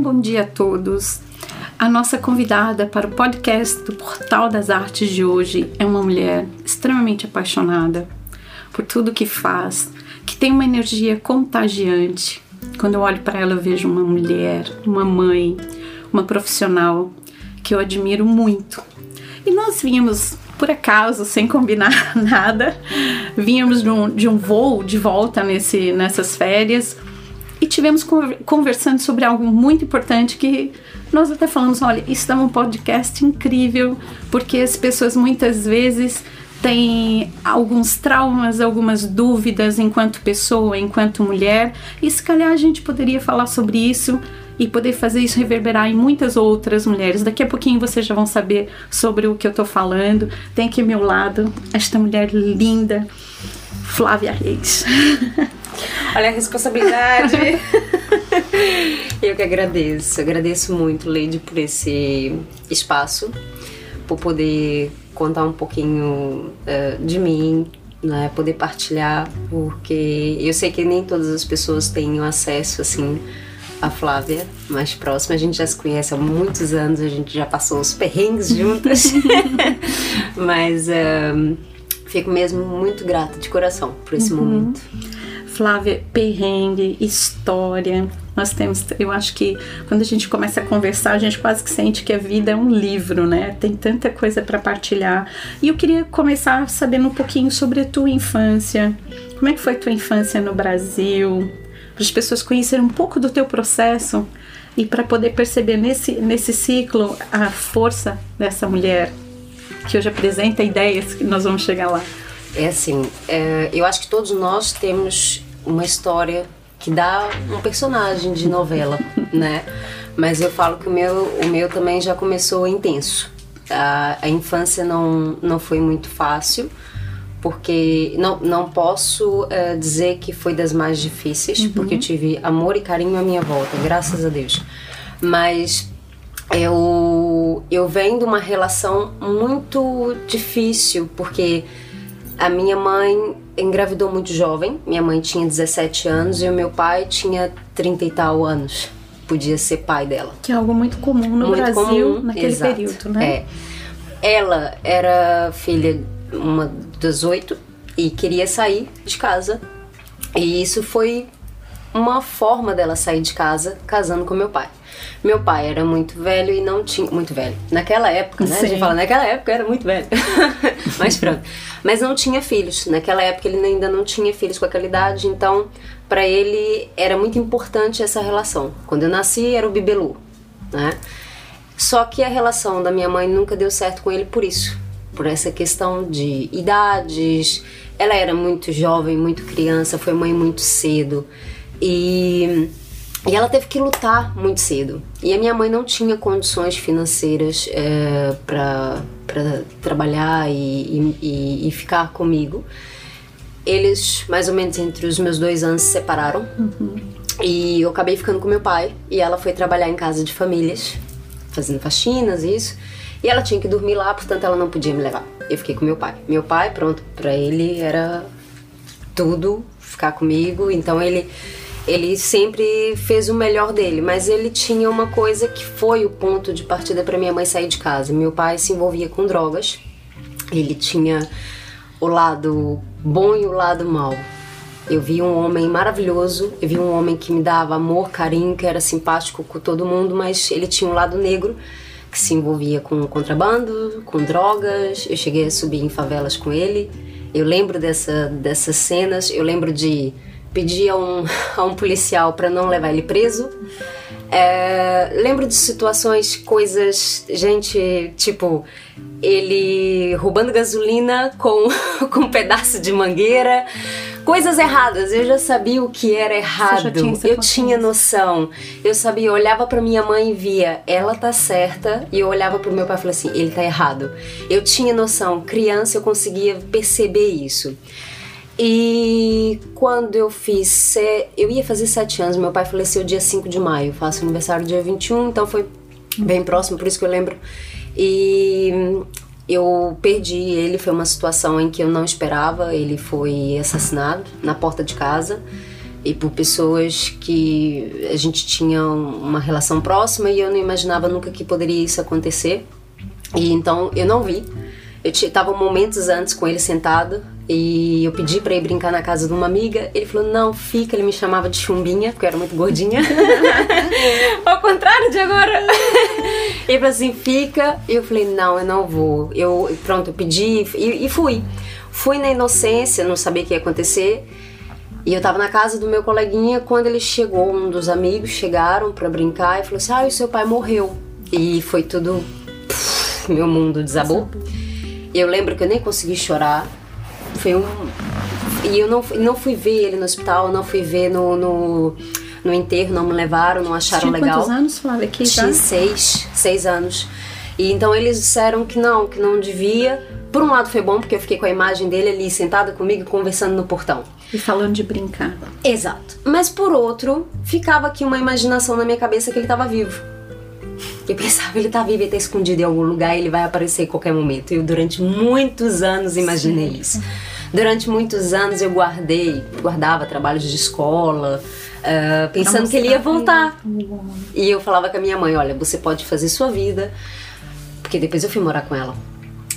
Bom dia a todos. A nossa convidada para o podcast do Portal das Artes de hoje é uma mulher extremamente apaixonada por tudo que faz, que tem uma energia contagiante. Quando eu olho para ela, eu vejo uma mulher, uma mãe, uma profissional que eu admiro muito. E nós vimos por acaso, sem combinar nada, vínhamos de um, de um voo de volta nesse, nessas férias e tivemos conversando sobre algo muito importante que nós até falamos, olha, isso é um podcast incrível, porque as pessoas muitas vezes têm alguns traumas, algumas dúvidas enquanto pessoa, enquanto mulher, e se calhar a gente poderia falar sobre isso e poder fazer isso reverberar em muitas outras mulheres. Daqui a pouquinho vocês já vão saber sobre o que eu estou falando. Tem aqui ao meu lado esta mulher linda, Flávia Reis. Olha a responsabilidade. Eu que agradeço. Agradeço muito, Leide, por esse espaço, por poder contar um pouquinho uh, de mim, né? poder partilhar, porque eu sei que nem todas as pessoas têm acesso assim a Flávia, mais próxima. A gente já se conhece há muitos anos, a gente já passou os perrengues juntas. Mas um, fico mesmo muito grata de coração por esse uhum. momento. Flávia, perrengue, história. Nós temos, eu acho que quando a gente começa a conversar, a gente quase que sente que a vida é um livro, né? Tem tanta coisa para partilhar. E eu queria começar sabendo um pouquinho sobre a tua infância. Como é que foi a tua infância no Brasil? Para as pessoas conhecerem um pouco do teu processo e para poder perceber nesse, nesse ciclo a força dessa mulher que hoje apresenta ideias que nós vamos chegar lá. É assim, é, eu acho que todos nós temos uma história que dá um personagem de novela, né? Mas eu falo que o meu, o meu também já começou intenso. A, a infância não, não foi muito fácil, porque não, não posso uh, dizer que foi das mais difíceis, uhum. porque eu tive amor e carinho à minha volta, graças a Deus. Mas eu, eu venho de uma relação muito difícil, porque a minha mãe engravidou muito jovem. Minha mãe tinha 17 anos e o meu pai tinha 30 e tal anos. Podia ser pai dela. Que é algo muito comum no muito Brasil comum, naquele exato, período, né? É. Ela era filha uma das oito e queria sair de casa. E isso foi uma forma dela sair de casa casando com meu pai. Meu pai era muito velho e não tinha. Muito velho. Naquela época, né? Sim. A gente fala, naquela época era muito velho. Mas pronto. Mas não tinha filhos. Naquela época ele ainda não tinha filhos com aquela idade, então para ele era muito importante essa relação. Quando eu nasci era o bibelu, né? Só que a relação da minha mãe nunca deu certo com ele por isso. Por essa questão de idades. Ela era muito jovem, muito criança, foi mãe muito cedo. E e ela teve que lutar muito cedo. E a minha mãe não tinha condições financeiras é, para trabalhar e, e, e, ficar comigo. Eles, mais ou menos entre os meus dois anos, se separaram. Uhum. E eu acabei ficando com meu pai. E ela foi trabalhar em casa de famílias, fazendo faxinas e isso. E ela tinha que dormir lá, portanto ela não podia me levar. Eu fiquei com meu pai. Meu pai, pronto, para ele era tudo ficar comigo. Então ele ele sempre fez o melhor dele, mas ele tinha uma coisa que foi o ponto de partida para minha mãe sair de casa. Meu pai se envolvia com drogas. Ele tinha o lado bom e o lado mal. Eu vi um homem maravilhoso, eu vi um homem que me dava amor, carinho, que era simpático com todo mundo, mas ele tinha um lado negro que se envolvia com contrabando, com drogas. Eu cheguei a subir em favelas com ele. Eu lembro dessa, dessas cenas, eu lembro de pedi a um, a um policial para não levar ele preso. É, lembro de situações, coisas, gente, tipo, ele roubando gasolina com, com um pedaço de mangueira, coisas erradas. Eu já sabia o que era errado. Tinha eu tinha noção. Eu sabia, eu olhava para minha mãe e via, ela tá certa, e eu olhava pro meu pai e falei assim, ele tá errado. Eu tinha noção, criança eu conseguia perceber isso. E quando eu fiz. Eu ia fazer sete anos, meu pai faleceu dia 5 de maio, faço aniversário dia 21, então foi bem próximo, por isso que eu lembro. E eu perdi ele, foi uma situação em que eu não esperava, ele foi assassinado na porta de casa. e por pessoas que a gente tinha uma relação próxima e eu não imaginava nunca que poderia isso acontecer. E então eu não vi. Eu estava momentos antes com ele sentado e eu pedi para ir brincar na casa de uma amiga. Ele falou: Não, fica. Ele me chamava de chumbinha, porque eu era muito gordinha. Ao contrário de agora. ele falou assim: Fica. E eu falei: Não, eu não vou. Eu, pronto, eu pedi e, e fui. Fui na inocência, não sabia o que ia acontecer. E eu tava na casa do meu coleguinha quando ele chegou, um dos amigos chegaram para brincar e falou assim: "Ah, o seu pai morreu". E foi tudo meu mundo desabou. Eu lembro que eu nem consegui chorar. Foi um e eu não não fui ver ele no hospital, não fui ver no, no, no enterro, não me levaram, não acharam Tinha legal. quantos anos, Flávia? Aqui já? Tinha seis, seis anos. E então eles disseram que não, que não devia. Por um lado foi bom porque eu fiquei com a imagem dele ali sentada comigo conversando no portão. E falando de brincar. Exato. Mas por outro, ficava aqui uma imaginação na minha cabeça que ele estava vivo. Eu pensava, ele tá vivo, ele tá escondido em algum lugar, ele vai aparecer em qualquer momento. Eu durante muitos anos imaginei isso. Durante muitos anos eu guardei, guardava trabalhos de escola, uh, pensando que ele ia voltar. E eu falava com a minha mãe, olha, você pode fazer sua vida, porque depois eu fui morar com ela.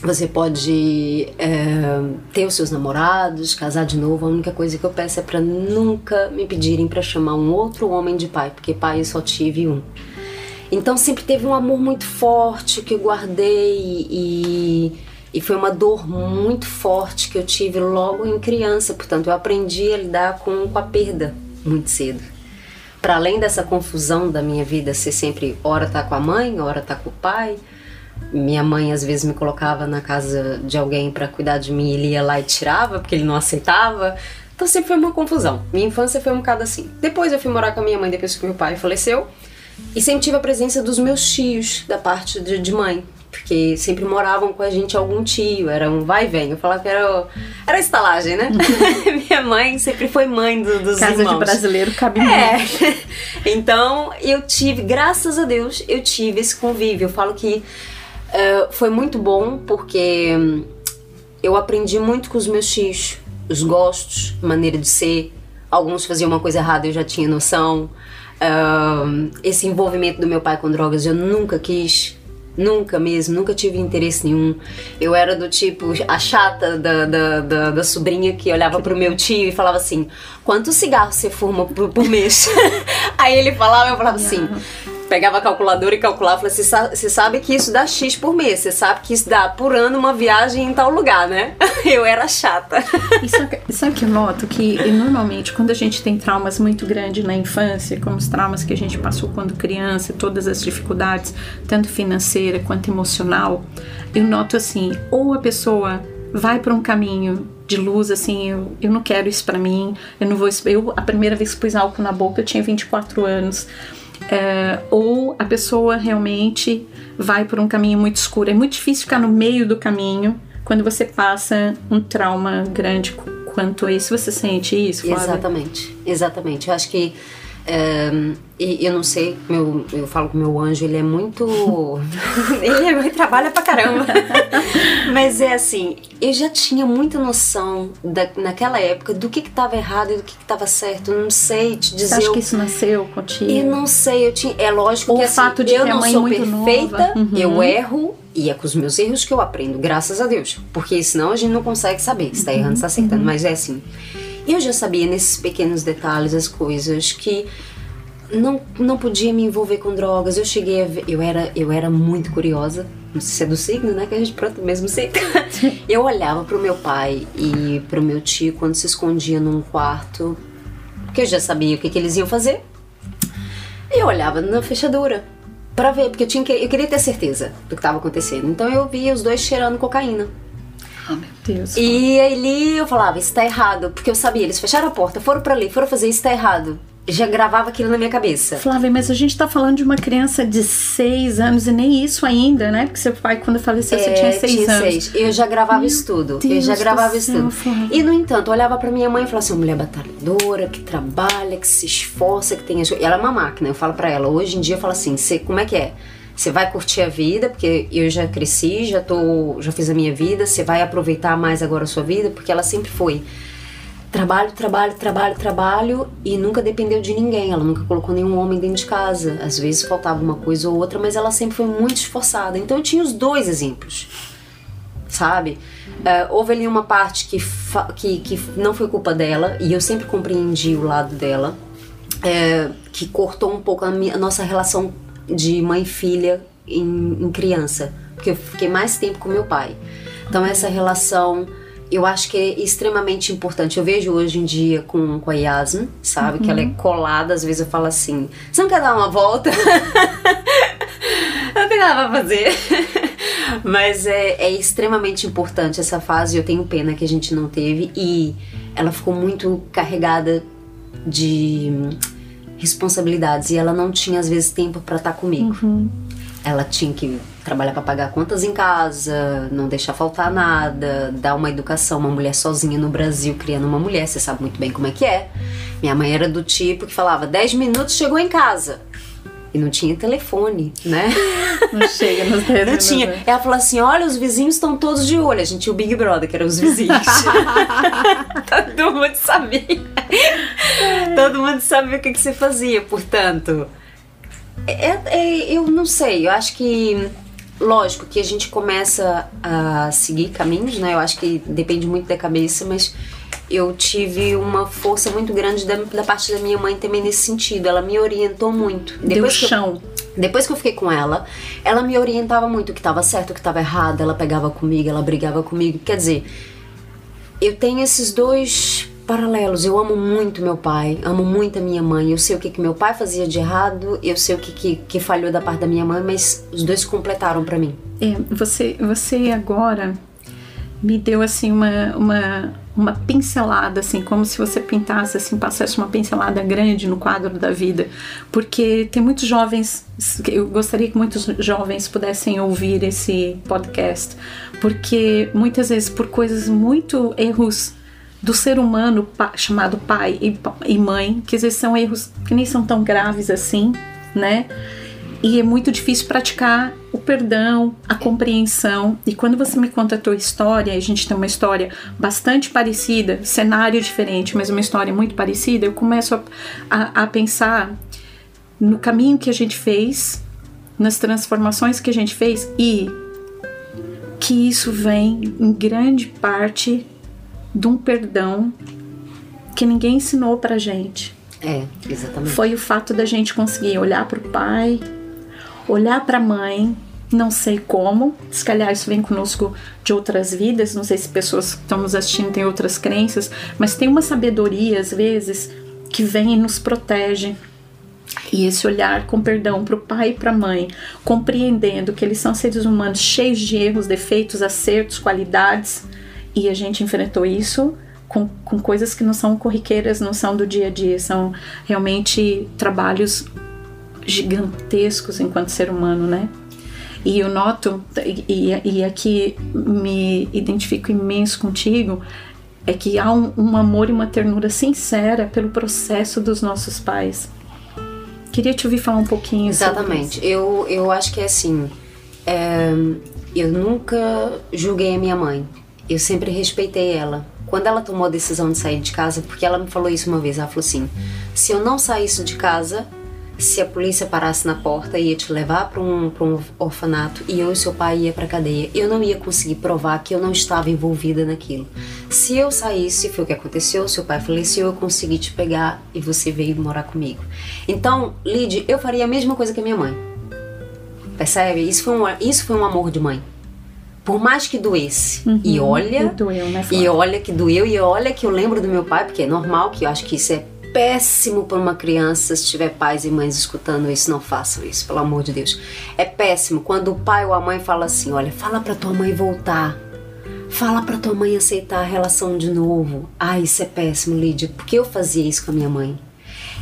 Você pode é, ter os seus namorados, casar de novo. A única coisa que eu peço é para nunca me pedirem para chamar um outro homem de pai, porque pai eu só tive um. Então sempre teve um amor muito forte que eu guardei e, e foi uma dor muito forte que eu tive logo em criança. Portanto, eu aprendi a lidar com, com a perda muito cedo. Para além dessa confusão da minha vida ser sempre hora tá com a mãe, hora tá com o pai minha mãe às vezes me colocava na casa de alguém para cuidar de mim, ele ia lá e tirava porque ele não aceitava. Então sempre foi uma confusão. Minha infância foi um bocado assim. Depois eu fui morar com a minha mãe depois que meu pai faleceu. E sempre tive a presença dos meus tios da parte de, de mãe. Porque sempre moravam com a gente algum tio, era um vai e vem. Eu falava que era, era estalagem, né? minha mãe sempre foi mãe do, dos Casa irmãos. de brasileiro cabe É. Então eu tive, graças a Deus, eu tive esse convívio. Eu falo que Uh, foi muito bom porque hum, eu aprendi muito com os meus tios, os gostos, maneira de ser. Alguns faziam uma coisa errada, eu já tinha noção. Uh, esse envolvimento do meu pai com drogas eu nunca quis, nunca mesmo, nunca tive interesse nenhum. Eu era do tipo a chata da, da, da, da sobrinha que olhava pro meu tio e falava assim: quantos cigarros você fuma por, por mês? Aí ele falava, eu falava assim pegava a calculadora e calculava, falava, você sabe que isso dá X por mês, você sabe que isso dá por ano uma viagem em tal lugar, né? Eu era chata. E sabe, sabe que eu noto que normalmente quando a gente tem traumas muito grandes na infância, como os traumas que a gente passou quando criança, todas as dificuldades, tanto financeira quanto emocional, eu noto assim, ou a pessoa vai para um caminho de luz, assim, eu, eu não quero isso para mim, eu não vou. Eu, a primeira vez que pus álcool na boca, eu tinha 24 anos. É, ou a pessoa realmente vai por um caminho muito escuro. É muito difícil ficar no meio do caminho quando você passa um trauma grande quanto esse. Você sente isso, Flávia? Exatamente, exatamente. Eu acho que é, e eu não sei, meu, eu falo com meu anjo, ele é muito. ele, ele trabalha pra caramba. Mas é assim, eu já tinha muita noção da, naquela época do que que tava errado e do que que tava certo. Eu não sei te dizer. Você acha eu, que isso nasceu contigo? Eu não sei, eu tinha. É lógico Ou que o fato assim, de eu não sou perfeita. Uhum. eu erro. E é com os meus erros que eu aprendo, graças a Deus. Porque senão a gente não consegue saber se tá Uhum. errando, se tá acertando. Mas é assim. Eu já sabia nesses pequenos detalhes as coisas que não, não podia me envolver com drogas. Eu cheguei a ver, eu era, eu era muito curiosa. Não sei se é do signo, né? Que a gente pronto mesmo signo. eu olhava pro meu pai e pro meu tio quando se escondia num quarto, porque eu já sabia o que, que eles iam fazer. E eu olhava na fechadura para ver, porque eu, tinha eu queria ter certeza do que estava acontecendo. Então eu via os dois cheirando cocaína. Deus. E ali eu falava, isso tá errado, porque eu sabia, eles fecharam a porta, foram para ali, foram fazer isso tá errado. Já gravava aquilo na minha cabeça. Flávia, mas a gente tá falando de uma criança de seis anos e nem isso ainda, né? Porque seu pai, quando faleceu, você tinha seis É, tinha anos. seis. Eu já gravava isso tudo. eu já gravava isso céu, tudo. Flávia. E no entanto, eu olhava pra minha mãe e falava assim: mulher batalhadora, que trabalha, que se esforça, que tem as... Ela é uma máquina. Eu falo pra ela, hoje em dia eu falo assim: "Cê- como é que é? Você vai curtir a vida, porque eu já cresci, já tô, já fiz a minha vida, você vai aproveitar mais agora a sua vida, porque ela sempre foi trabalho, trabalho, trabalho, trabalho e nunca dependeu de ninguém. Ela nunca colocou nenhum homem dentro de casa. Às vezes faltava uma coisa ou outra, mas ela sempre foi muito esforçada. Então eu tinha os dois exemplos, sabe? Uh, houve ali uma parte que, que, que não foi culpa dela e eu sempre compreendi o lado dela, é, que cortou um pouco a, minha, a, nossa relação de mãe e filha em, em criança, porque eu fiquei mais tempo com meu pai. Então essa relação eu acho que é extremamente importante. Eu vejo hoje em dia com, com a Yasmin, sabe? Uhum. Que ela é uhum. colada, às vezes eu falo assim: você não quer dar uma volta? não tem nada pra fazer. Mas é, é extremamente importante essa fase. Eu tenho pena que a gente não teve. E ela ficou muito carregada de responsabilidades. E ela não tinha, às vezes, tempo para estar tá comigo. Uhum. Ela tinha que trabalhar para pagar contas em casa, não deixar faltar nada, dar uma educação. Uma mulher sozinha no Brasil criando uma mulher, você sabe muito bem como é que é. Minha mãe era do tipo que falava: 10 minutos chegou em casa. E não tinha telefone, né? Não chega nos dedos. Não tinha. Né? Ela falou assim: olha, os vizinhos estão todos de olho. A gente tinha o Big Brother, que eram os vizinhos. Todo mundo sabia. Todo mundo sabia o que, que você fazia. Portanto, é, é, eu não sei. Eu acho que lógico que a gente começa a seguir caminhos, né? Eu acho que depende muito da cabeça, mas eu tive uma força muito grande da, da parte da minha mãe também nesse sentido. Ela me orientou muito. Depois Deu chão. Eu, depois que eu fiquei com ela, ela me orientava muito o que estava certo, o que estava errado. Ela pegava comigo, ela brigava comigo. Quer dizer, eu tenho esses dois paralelos. Eu amo muito meu pai, amo muito a minha mãe. Eu sei o que, que meu pai fazia de errado, eu sei o que, que, que falhou da parte da minha mãe, mas os dois completaram para mim. É, você, você agora me deu assim uma, uma, uma pincelada, assim, como se você pintasse, assim, passasse uma pincelada grande no quadro da vida, porque tem muitos jovens, eu gostaria que muitos jovens pudessem ouvir esse podcast, porque muitas vezes por coisas muito erros do ser humano chamado pai e, mãe, que às vezes são erros que nem são tão graves assim, né? E é muito difícil praticar o perdão, a compreensão. E quando você me conta a tua história, a gente tem uma história bastante parecida, cenário diferente, mas uma história muito parecida, eu começo a, a, a pensar no caminho que a gente fez, nas transformações que a gente fez e que isso vem em grande parte de um perdão que ninguém ensinou pra gente. É, exatamente. Foi o fato da gente conseguir olhar pro pai, olhar pra mãe, não sei como, se calhar isso vem conosco de outras vidas, não sei se pessoas que estão nos assistindo têm outras crenças, mas tem uma sabedoria às vezes que vem e nos protege. E esse olhar com perdão para o pai e para a mãe, compreendendo que eles são seres humanos cheios de erros, defeitos, acertos, qualidades, e a gente enfrentou isso com, com coisas que não são corriqueiras, não são do dia a dia, são realmente trabalhos gigantescos enquanto ser humano, né? E eu noto, e, e aqui me identifico imenso contigo, é que há um, um, amor e uma ternura sincera pelo processo dos nossos pais. Queria te ouvir falar um pouquinho Exatamente. Eu, eu acho que é assim. É, eu nunca julguei a minha mãe eu sempre respeitei ela. Quando ela tomou a decisão de sair de casa, porque ela me falou isso uma vez, ela falou assim: se eu não saísse de casa, se a polícia parasse na porta e ia te levar para um, um orfanato e eu e seu pai ia para cadeia, eu não ia conseguir provar que eu não estava envolvida naquilo. Se eu saísse, foi o que aconteceu, seu pai faleceu, eu consegui te pegar e você veio morar comigo. Então, Lid, eu faria a mesma coisa que a minha mãe. Percebe? Isso foi um, isso foi um amor de mãe por mais que doesse. Uhum, e olha, doeu, né, e olha que doeu e olha que eu lembro do meu pai, porque é normal que eu acho que isso é péssimo para uma criança se tiver pais e mães escutando isso, não façam isso, pelo amor de Deus. É péssimo quando o pai ou a mãe fala assim: "Olha, fala para tua mãe voltar. Fala para tua mãe aceitar a relação de novo". Ah, isso é péssimo, Lídia, porque eu fazia isso com a minha mãe.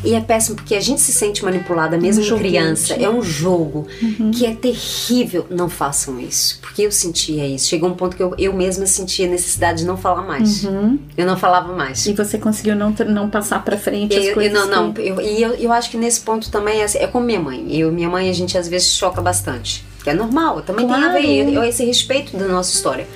E é péssimo porque a gente se sente manipulada mesmo um criança. É um jogo uhum. que é terrível. Não façam isso. Porque eu sentia isso. Chegou um ponto que eu, eu mesma sentia necessidade de não falar mais. Uhum. Eu não falava mais. E você conseguiu não, não passar pra frente as eu, coisas? Eu, não, não. Eu, e eu, eu acho que nesse ponto também é, é como minha mãe. Eu minha mãe a gente às vezes choca bastante. Que é normal. Também claro. tem a ver. Eu, esse respeito da nossa história.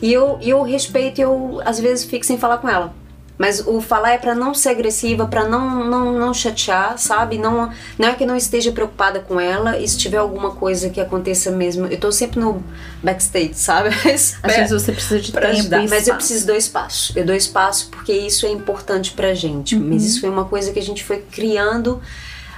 E eu, eu respeito, eu às vezes fico sem falar com ela. Mas o falar é para não ser agressiva, para não, não, não chatear, sabe? Não, não é que não esteja preocupada com ela e se tiver alguma coisa que aconteça mesmo. Eu tô sempre no backstage, sabe? Às vezes você precisa de tempo ajudar, Mas eu preciso do espaço. Eu dou espaço porque isso é importante pra gente. Uhum. Mas isso foi uma coisa que a gente foi criando.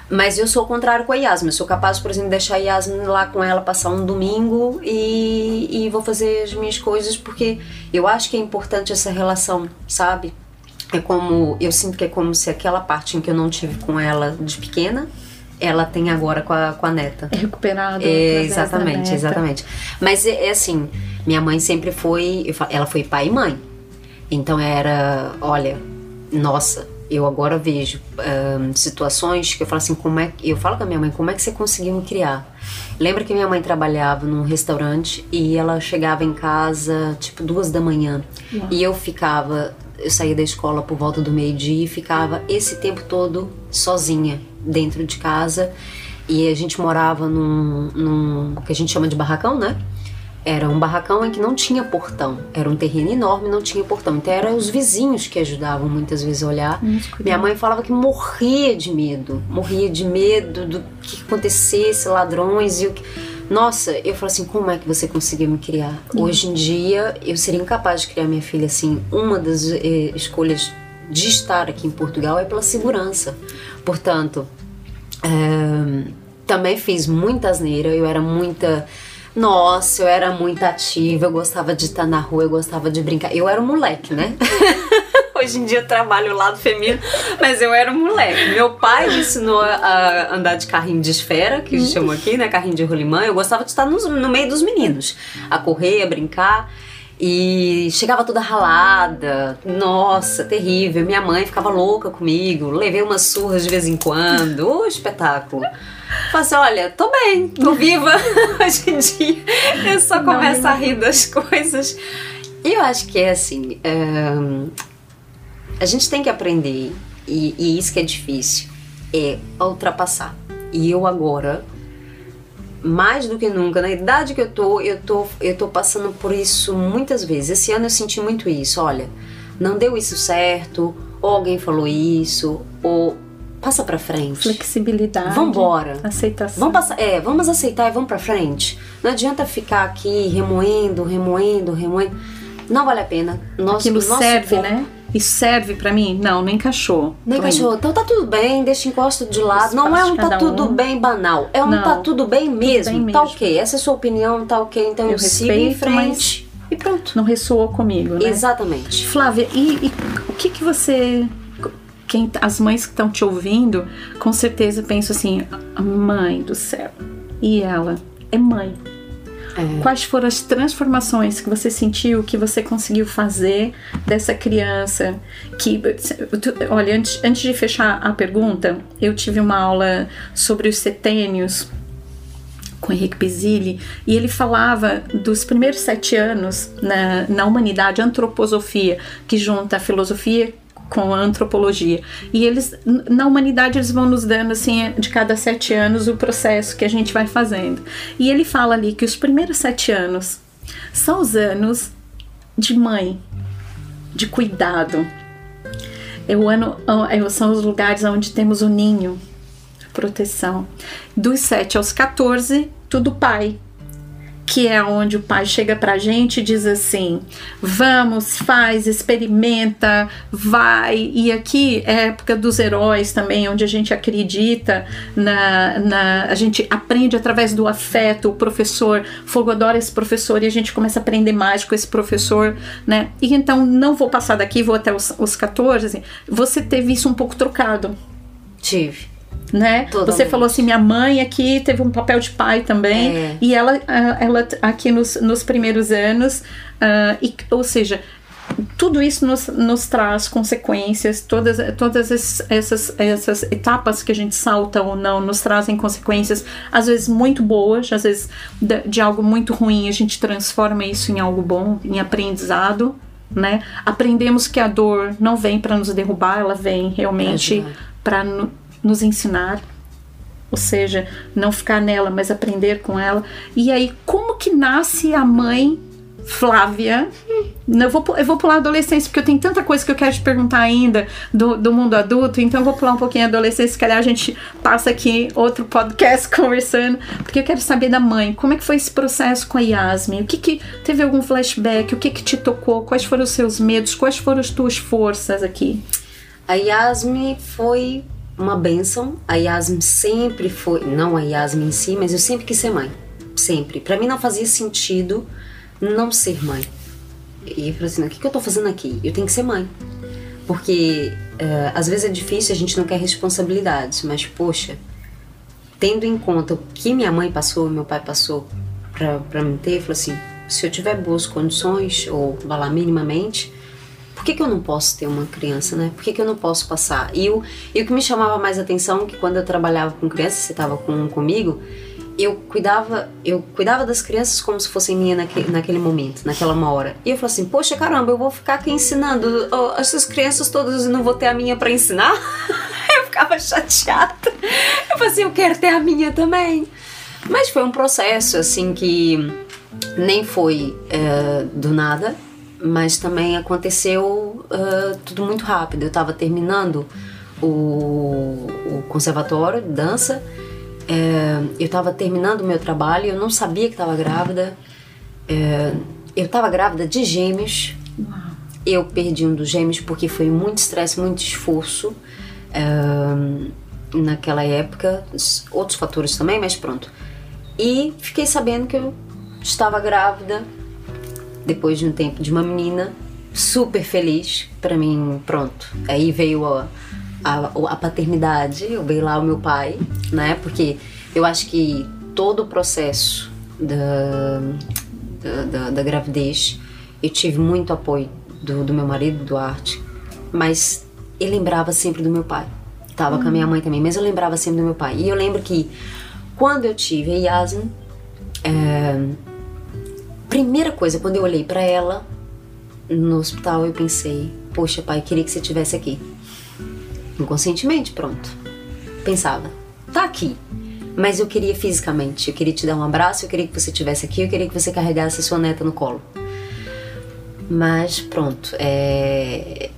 Mas eu sou o contrário com a Yasmin. Eu sou capaz, por exemplo, de deixar a Yasmin lá com ela passar um domingo e, e vou fazer as minhas coisas porque eu acho que é importante essa relação, sabe? É como eu sinto que é como se aquela parte em que eu não tive com ela de pequena ela tem agora com a, com a neta. É recuperado. É, exatamente, exatamente. Mas é, é, assim, minha mãe sempre foi, ela foi pai e mãe. Então era, olha, nossa, eu agora vejo um, situações que eu falo assim, como é eu falo com a minha mãe, como é que você conseguiu me criar? Lembra que minha mãe trabalhava num restaurante e ela chegava em casa tipo duas da manhã e eu ficava eu saía da escola por volta do meio-dia e ficava esse tempo todo sozinha dentro de casa. E a gente morava num, num que a gente chama de barracão, né? Era um barracão em que não tinha portão. Era um terreno enorme, não tinha portão. Então eram os vizinhos que ajudavam muitas vezes a olhar. Minha mãe falava que morria de medo, morria de medo do que acontecesse, ladrões e o que nossa, eu falo assim, como é que você conseguiu me criar? Uhum. Hoje em dia, eu seria incapaz de criar minha filha assim. Uma das eh, escolhas de estar aqui em Portugal é pela segurança. Portanto, eh, também fiz muita asneira, eu era muita. Nossa, eu era muito ativa, eu gostava de estar na rua, eu gostava de brincar. Eu era um moleque, né? Hoje em dia eu trabalho o lado feminino, mas eu era um moleque. Meu pai me ensinou a andar de carrinho de esfera, que a gente chama aqui, né? Carrinho de rolimã. Eu gostava de estar no, no meio dos meninos, a correr, a brincar. E chegava toda ralada, nossa, terrível. Minha mãe ficava louca comigo, levei umas surras de vez em quando, o espetáculo. Falei assim, olha, tô bem, tô viva hoje em dia. Eu só começo a rir das coisas. E eu acho que é assim, a gente tem que aprender, e, e isso que é difícil, é ultrapassar. E eu agora, mais do que nunca, na idade que eu tô, eu tô, eu tô passando por isso muitas vezes. Esse ano eu senti muito isso. Olha, não deu isso certo, ou alguém falou isso, ou passa para frente. Flexibilidade. Vambora. Aceitação. Vamos passar, é, vamos aceitar e vamos para frente. Não adianta ficar aqui remoendo, remoendo, remoendo. Não vale a pena. Nosso, Aquilo serve, corpo, né? Isso serve para mim? Não, não encaixou. Não encaixou. Então tá tudo bem, deixa encosto de lado. não é um tá tudo um. bem banal. É um não, tá tudo bem mesmo. Tudo bem tá ok. Essa é a sua opinião, tá ok. Então eu, eu sigo em frente. E pronto. Não ressoou comigo, né? Exatamente. Flávia, e, e o que que você quem, as mães que estão te ouvindo, com certeza pensam assim: mãe do céu. E ela é mãe. É. Quais foram as transformações que você sentiu, que você conseguiu fazer dessa criança? Que, olha, antes, antes de fechar a pergunta, eu tive uma aula sobre os setênios com Henrique Pizzilli e ele falava dos primeiros sete anos na, na humanidade, antroposofia, que junta a filosofia com a antropologia. E eles, na humanidade, eles vão nos dando, assim, de cada sete anos, o processo que a gente vai fazendo. E ele fala ali que os primeiros sete anos são os anos de mãe, de cuidado. É o ano, é, são os lugares onde temos o ninho, proteção. Dos 7 aos 14, tudo pai, que é onde o pai chega pra gente e diz assim: vamos, faz, experimenta, vai. E aqui é a época dos heróis também, onde a gente acredita na, na. A gente aprende através do afeto. O professor, Fogo adora esse professor e a gente começa a aprender mais com esse professor, né? E então não vou passar daqui, vou até os, os 14. Você teve isso um pouco trocado? Tive né? Totalmente. Você falou assim, minha mãe aqui teve um papel de pai também, é. e ela, ah, ela aqui nos, nos primeiros anos, uh, e, ou seja, tudo isso nos, nos traz consequências, todas, todas essas, essas etapas que a gente salta ou não nos trazem consequências, às vezes muito boas, às vezes de, de algo muito ruim, a gente transforma isso em algo bom, em aprendizado, né? Aprendemos que a dor não vem para nos derrubar, ela vem realmente para nos ensinar, ou seja, não ficar nela, mas aprender com ela. E aí, como que nasce a mãe Flávia. Eu vou, eu vou pular a adolescência, porque eu tenho tanta coisa que eu quero te perguntar ainda do, do mundo adulto, então eu vou pular um pouquinho a adolescência, se calhar a gente passa aqui outro podcast conversando, porque eu quero saber da mãe, como é que foi esse processo com a Yasmin? O que que, teve algum flashback? O que que te tocou? Quais foram os seus medos? Quais foram as tuas forças aqui? A Yasmin foi uma benção. A Yasmin sempre foi, não a Yasmin em si, mas eu sempre quis ser mãe. Sempre. Para mim não fazia sentido não ser mãe. E eu falei assim: o que, que eu tô fazendo aqui? Eu tenho que ser mãe. Porque uh, às vezes é difícil, a gente não quer responsabilidades, mas poxa, tendo em conta o que minha mãe passou meu pai passou para me ter, eu falei assim: se eu tiver boas condições, ou lá minimamente, por que, que eu não posso ter uma criança, né? Por que, que eu não posso passar? E, o, e o que me chamava mais atenção, que quando eu trabalhava com crianças, você estava com, comigo, eu cuidava, eu cuidava das crianças como se fossem minha naquele, momento, naquela uma hora. E eu falei assim, poxa caramba, eu vou ficar aqui ensinando oh, essas crianças todas e não vou ter a minha para ensinar? eu ficava chateada. Eu falei assim, eu quero ter a minha também. Mas foi um processo assim que nem foi é, do nada, mas também aconteceu uh, tudo muito rápido. Eu estava terminando o, o conservatório de dança é, eu estava terminando o meu trabalho, eu não sabia que estava grávida. É, eu estava grávida de gêmeos. Uau. Eu perdi um dos gêmeos porque foi muito estresse, muito esforço é, naquela época. Outros fatores também, mas pronto. E fiquei sabendo que eu estava grávida depois de um tempo de uma menina super feliz para mim pronto aí veio a, a, a paternidade, eu veio lá o meu pai, né? Porque eu acho que todo o processo da, da, da, da gravidez, eu tive muito apoio do, do meu marido, Duarte, mas ele lembrava sempre do meu pai. Tava com a minha mãe também, mas eu lembrava sempre do meu pai. E eu lembro que quando eu tive a Yasmin, é, primeira coisa, quando eu olhei para ela no hospital, eu pensei: Poxa, pai, queria que você estivesse aqui. Inconscientemente, pronto. Pensava, tá aqui. Mas eu queria fisicamente, eu queria te dar um abraço, eu queria que você estivesse aqui, eu queria que você carregasse a sua neta no colo. Mas pronto, é...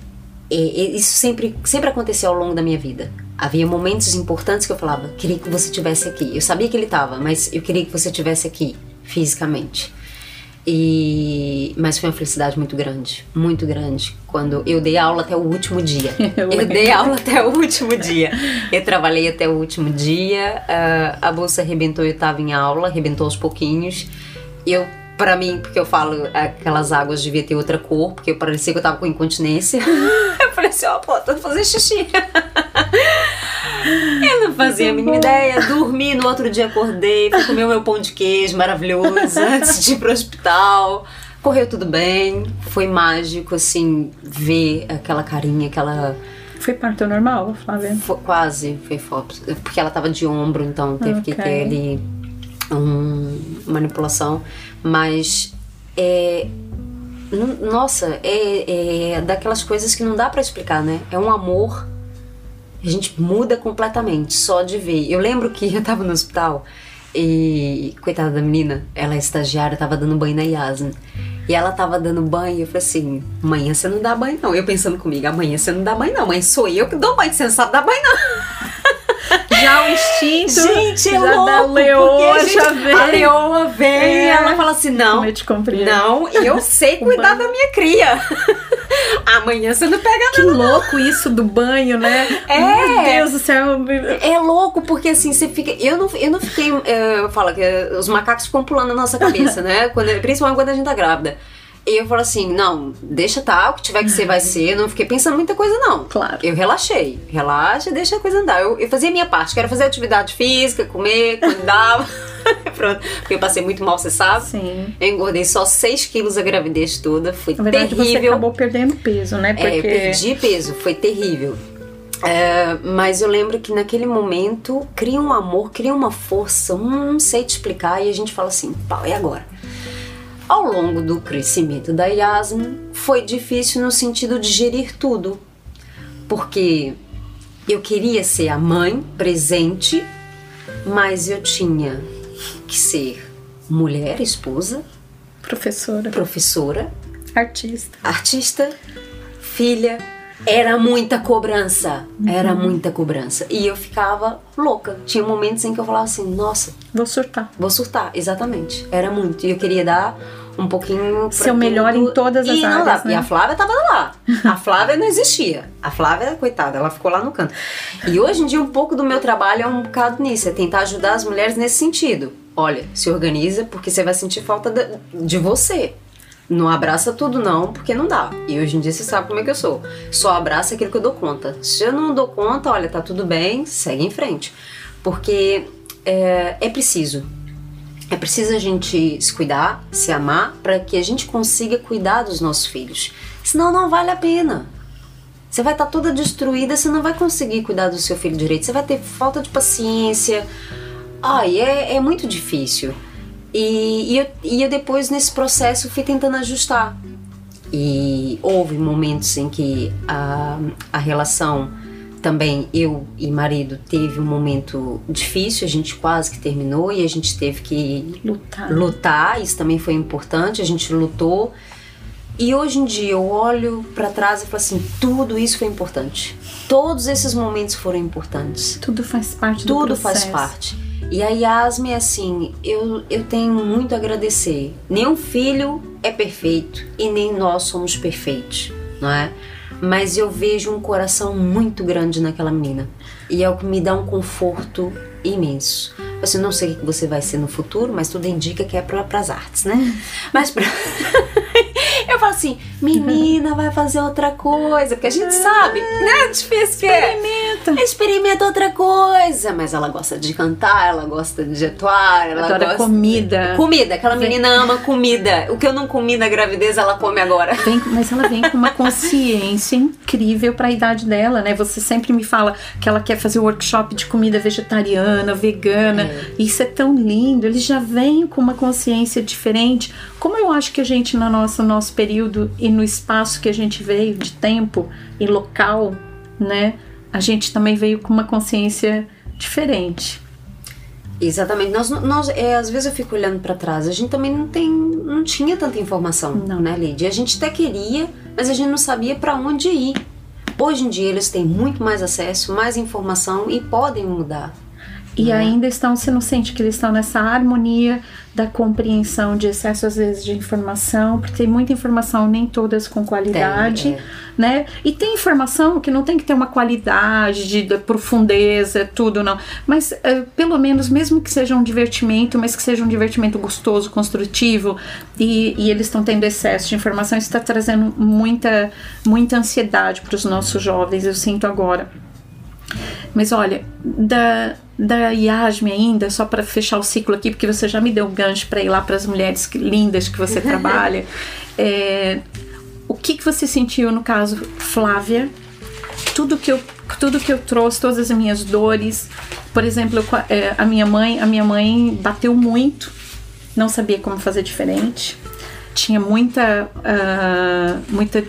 É, isso sempre, sempre aconteceu ao longo da minha vida. Havia momentos importantes que eu falava, queria que você estivesse aqui. Eu sabia que ele estava, mas eu queria que você estivesse aqui, fisicamente. E mas foi uma felicidade muito grande, muito grande. Quando eu dei aula até o último dia. eu, eu dei aula até o último dia. Eu trabalhei até o último dia. Uh, a bolsa arrebentou, eu estava em aula, arrebentou aos pouquinhos. Eu para mim, porque eu falo aquelas águas devia ter outra cor, porque parecia que eu tava com incontinência. eu falei assim, ó, oh, pô, tô fazendo xixi. Eu não fazia a mínima ideia. Dormi, no outro dia acordei, fui comer o meu pão de queijo maravilhoso antes de ir pro hospital. Correu tudo bem, foi mágico, assim, ver aquela carinha, aquela. Foi parto normal, Flávia? Foi, quase, foi FOPS. Porque ela tava de ombro, então teve okay. que ter ali um, manipulação. Mas é. Nossa, é, é daquelas coisas que não dá para explicar, né? É um amor a gente muda completamente só de ver. Eu lembro que eu tava no hospital e, coitada da menina, ela é estagiária, tava dando banho na Yasmin. E ela tava dando banho e eu falei assim: amanhã você não dá banho, não. Eu pensando comigo: amanhã você não dá banho, não. Mãe, sou eu que dou banho, você não sabe dar banho, não. Já o instinto. Gente, é já louco, da leoa gente, já vem. A leoa vem é. e ela fala assim: não. Eu te compreendo. Não, eu sei cuidar da minha cria. Amanhã você não pega Que louco isso do banho, né? É. Meu Deus do céu. É louco porque assim, você fica. Eu não, eu não fiquei. Eu falo que os macacos ficam pulando na nossa cabeça, né? Quando, principalmente quando a gente tá grávida. E eu falo assim, não, deixa tá, o que tiver que ser vai ser. Eu não fiquei pensando muita coisa, não. Claro. Eu relaxei. Relaxa, deixa a coisa andar. Eu, eu fazia a minha parte, quero fazer atividade física, comer, cuidar. Pronto. Porque eu passei muito mal, você sabe? Sim. Eu engordei só 6 quilos a gravidez toda. Foi Na verdade, terrível. Você acabou perdendo peso, né? Porque... É, eu perdi peso, foi terrível. É, mas eu lembro que naquele momento cria um amor, cria uma força, não sei te explicar, e a gente fala assim, pau, e agora? Ao longo do crescimento da Yasmin, foi difícil no sentido de gerir tudo, porque eu queria ser a mãe presente, mas eu tinha que ser mulher, esposa, Professora. professora, Artista. artista, filha. Era muita cobrança, era muita cobrança. E eu ficava louca. Tinha momentos em que eu falava assim: nossa, Vou surtar. Vou surtar, exatamente. Era muito. E eu queria dar um pouquinho. Seu melhor em todas as e áreas, né? E a Flávia tava lá. A Flávia não existia. A Flávia, coitada, ela ficou lá no canto. E hoje em dia, um pouco do meu trabalho é um bocado nisso, é tentar ajudar as mulheres nesse sentido. Olha, se organiza porque você vai sentir falta de, de você. Não abraça tudo, não, porque não dá. E hoje em dia você sabe como é que eu sou. Só abraça aquilo que eu dou conta. Se eu não dou conta, olha, tá tudo bem, segue em frente. Porque é, é preciso. É preciso a gente se cuidar, se amar, para que a gente consiga cuidar dos nossos filhos. Senão não vale a pena. Você vai estar toda destruída, você não vai conseguir cuidar do seu filho direito. Você vai ter falta de paciência. Ai, é, é muito difícil. E, e, eu, e eu depois, nesse processo, fui tentando ajustar. E houve momentos em que a, a relação também, eu e marido, teve um momento difícil, a gente quase que terminou e a gente teve que Lutar. lutar, isso também foi importante, a gente lutou. E hoje em dia eu olho pra trás e falo assim, tudo isso foi importante. Todos esses momentos foram importantes. Tudo faz parte do Tudo processo. faz parte. E a Yasmin, é assim, eu, eu tenho muito a agradecer. Nenhum filho é perfeito e nem nós somos perfeitos, não é? Mas eu vejo um coração muito grande naquela menina. E é o que me dá um conforto imenso. Assim, não sei o que você vai ser no futuro, mas tudo indica que é para as artes, né? Mas pra... eu falo assim, menina, vai fazer outra coisa, porque a gente sabe, né? Difícil que é. Experimenta. Experimenta outra coisa. Mas ela gosta de cantar, ela gosta de atuar, ela Adora gosta... comida. Comida, aquela menina ama comida. O que eu não comi na gravidez, ela come agora. Vem- mas ela vem com uma consciência incrível para a idade dela, né? Você sempre me fala que ela quer fazer workshop de comida vegetariana, vegana. Isso é tão lindo. Eles já vêm com uma consciência diferente. Como eu acho que a gente, no nosso, nosso período e no espaço que a gente veio de tempo e local, né? A gente também veio com uma consciência diferente. Exatamente. Nós, nós é, às vezes eu fico olhando pra trás, a gente também não tem, não tinha tanta informação, Não. né, Lídia? A gente até queria, mas a gente não sabia pra onde ir. Hoje em dia eles têm muito mais acesso, mais informação e podem mudar. E ainda estão, você não sente que eles estão nessa harmonia da compreensão de excesso, às vezes, de informação, porque tem muita informação, nem todas com qualidade, Tem, é. né? E tem informação que não tem que ter uma qualidade de, de profundeza, tudo, não. Mas, eh, pelo menos, mesmo que seja um divertimento, mas que seja um divertimento gostoso, construtivo, e, e eles estão tendo excesso de informação, isso está trazendo muita, muita ansiedade para os nossos jovens, eu sinto agora. Mas olha, da, da Yasmin ainda, só para fechar o ciclo aqui, porque você já me deu um gancho para ir lá para as mulheres que- lindas que você trabalha. É, o que, que você sentiu no caso Flávia? Tudo que eu tudo que eu trouxe, todas as minhas dores. Por exemplo, eu é, a minha mãe, a minha mãe bateu muito, não sabia como fazer diferente. Tinha muita ah, muita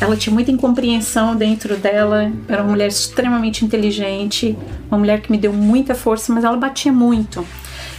ela tinha muita incompreensão dentro dela. Era uma mulher extremamente inteligente, uma mulher que me deu muita força, mas ela batia muito.